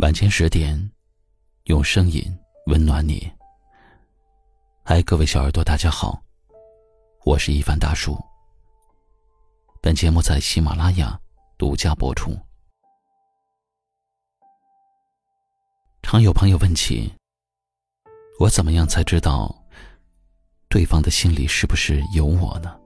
晚间十点，用声音温暖你。嗨，各位小耳朵，大家好，我是一凡大叔。本节目在喜马拉雅独家播出。常有朋友问起，我怎么样才知道对方的心里是不是有我呢？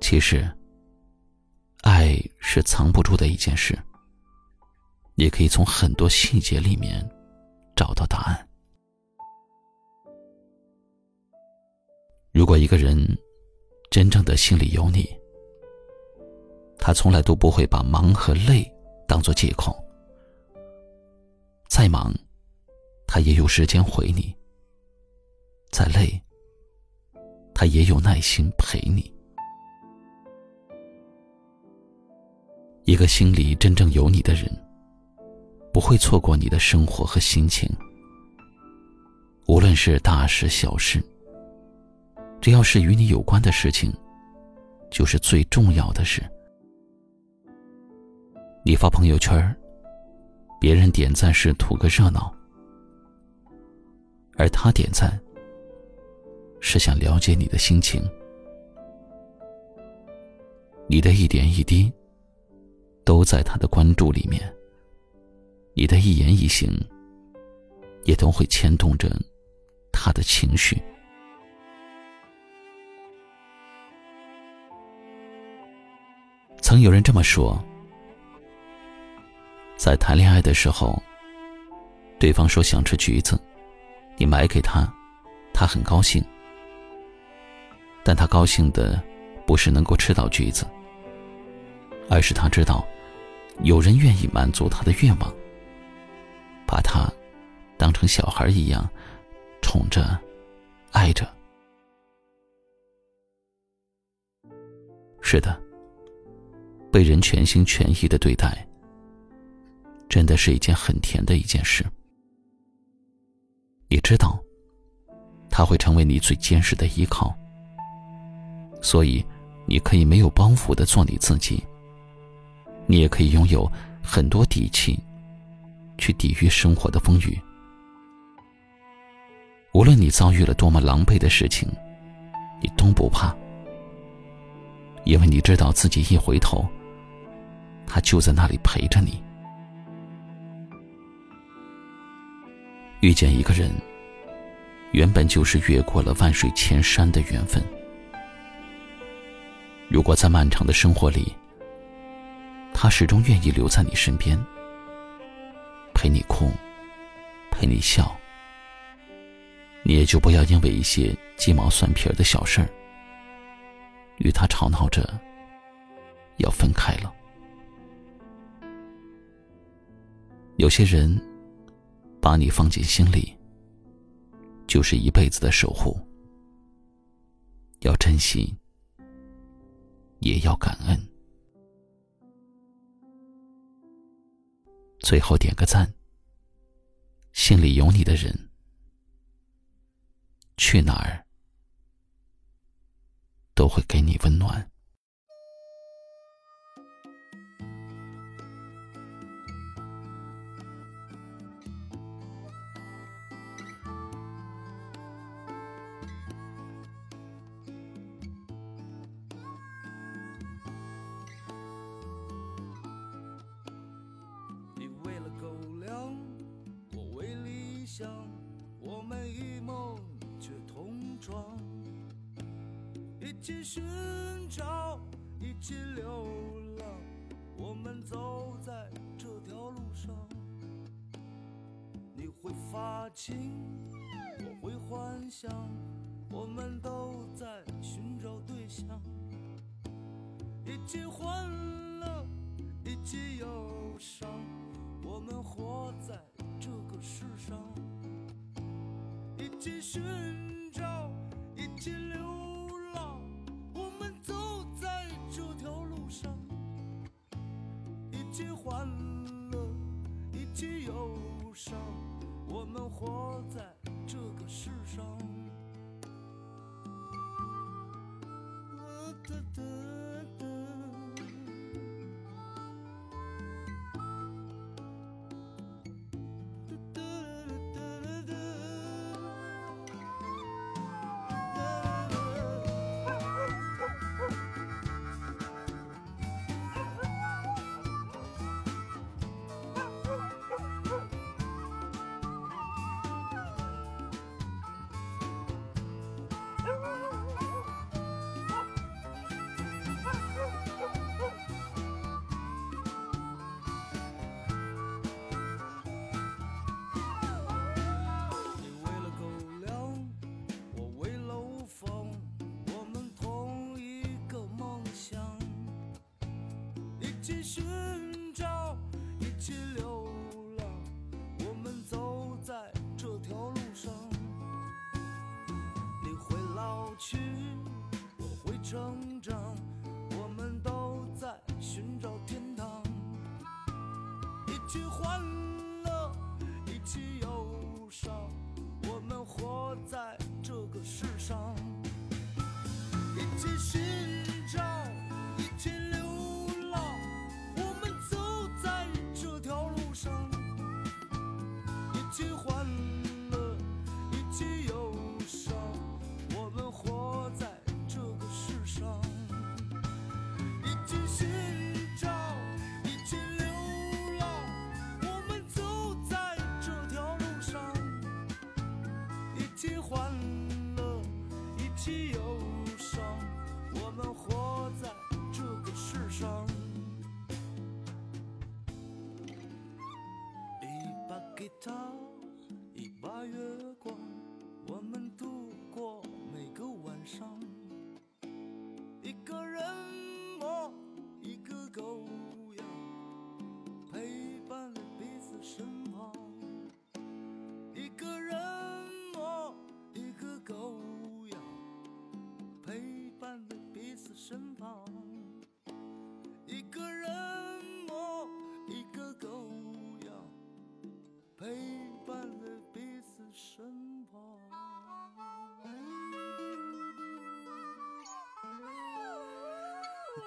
其实。是藏不住的一件事，也可以从很多细节里面找到答案。如果一个人真正的心里有你，他从来都不会把忙和累当做借口。再忙，他也有时间回你；再累，他也有耐心陪你。一个心里真正有你的人，不会错过你的生活和心情。无论是大事小事，只要是与你有关的事情，就是最重要的事。你发朋友圈，别人点赞是图个热闹，而他点赞是想了解你的心情。你的一点一滴。都在他的关注里面。你的一言一行，也都会牵动着他的情绪。曾有人这么说：在谈恋爱的时候，对方说想吃橘子，你买给他，他很高兴。但他高兴的不是能够吃到橘子，而是他知道。有人愿意满足他的愿望，把他当成小孩一样宠着、爱着。是的，被人全心全意的对待，真的是一件很甜的一件事。你知道，他会成为你最坚实的依靠，所以你可以没有包袱的做你自己。你也可以拥有很多底气，去抵御生活的风雨。无论你遭遇了多么狼狈的事情，你都不怕，因为你知道自己一回头，他就在那里陪着你。遇见一个人，原本就是越过了万水千山的缘分。如果在漫长的生活里，他始终愿意留在你身边，陪你哭，陪你笑。你也就不要因为一些鸡毛蒜皮的小事儿，与他吵闹着要分开了。有些人把你放进心里，就是一辈子的守护，要珍惜，也要感恩。最后点个赞。心里有你的人，去哪儿都会给你温暖。我们一梦却同床，一起寻找，一起流浪。我们走在这条路上，你会发情，我会幻想，我们都在寻找对象，一起欢乐，一起忧伤。我们活在一起寻找，一起流浪，我们走在这条路上，一起欢乐，一起忧伤，我们活在这个世上。一起寻找一起流浪我们走在这条路上。你会老去我会成长我们都在寻找天堂。一起欢乐一起去寻找一群流浪我们走在这条路上一起欢乐。一起忧伤我们活在这个世上一把吉他